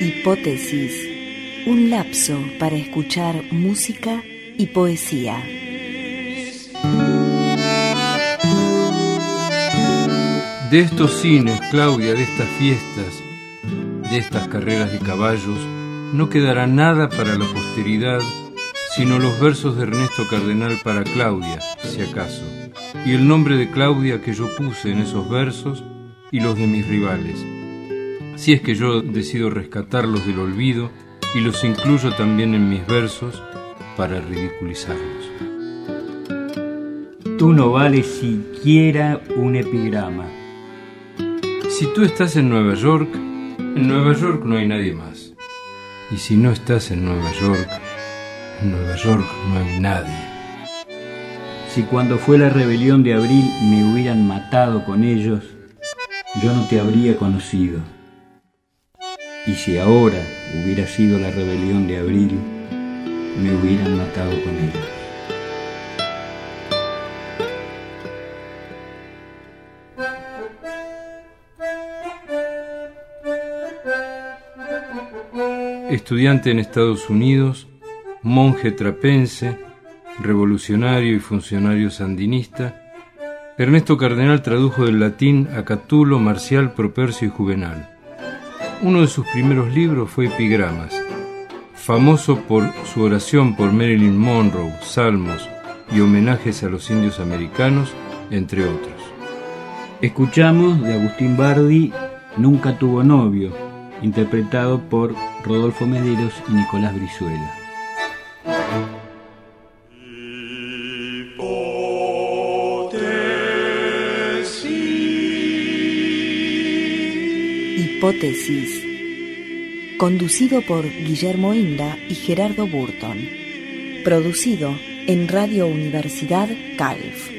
Hipótesis, un lapso para escuchar música y poesía. De estos cines, Claudia, de estas fiestas, de estas carreras de caballos, no quedará nada para la posteridad, sino los versos de Ernesto Cardenal para Claudia, si acaso, y el nombre de Claudia que yo puse en esos versos y los de mis rivales. Si es que yo decido rescatarlos del olvido y los incluyo también en mis versos para ridiculizarlos. Tú no vales siquiera un epigrama. Si tú estás en Nueva York, en Nueva York no hay nadie más. Y si no estás en Nueva York, en Nueva York no hay nadie. Si cuando fue la rebelión de abril me hubieran matado con ellos, yo no te habría conocido. Y si ahora hubiera sido la rebelión de abril, me hubieran matado con ellos. Estudiante en Estados Unidos, monje trapense, revolucionario y funcionario sandinista, Ernesto Cardenal tradujo del latín a Catulo, Marcial, Propercio y Juvenal. Uno de sus primeros libros fue Epigramas, famoso por su oración por Marilyn Monroe, salmos y homenajes a los indios americanos, entre otros. Escuchamos de Agustín Bardi Nunca tuvo novio, interpretado por Rodolfo Mederos y Nicolás Brizuela. Hipótesis. Conducido por Guillermo Inda y Gerardo Burton. Producido en Radio Universidad Calf.